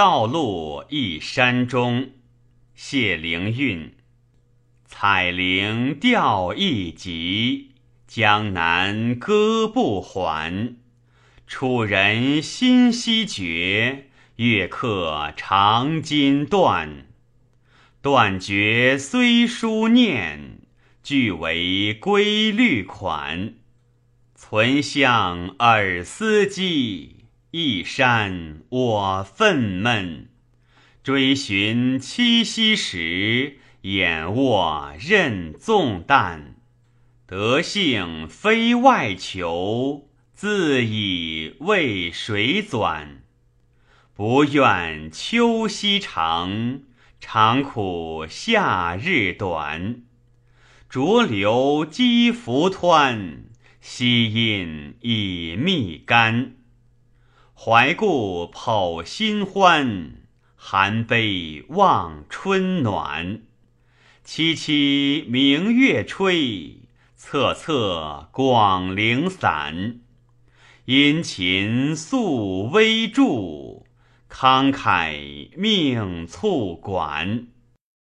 道路一山中，谢灵运。彩铃调一急，江南歌不还。楚人心夕绝，月客长今断。断绝虽书念，俱为规律款。存向尔思机，一山我愤懑。追寻七夕时，眼卧任纵旦。德性非外求，自以为谁纂？不愿秋夕长。常苦夏日短，浊流积浮湍，溪阴已密干。怀故剖新欢，含悲望春暖。凄凄明月吹，恻恻广陵散。殷勤宿微助。慷慨命促管。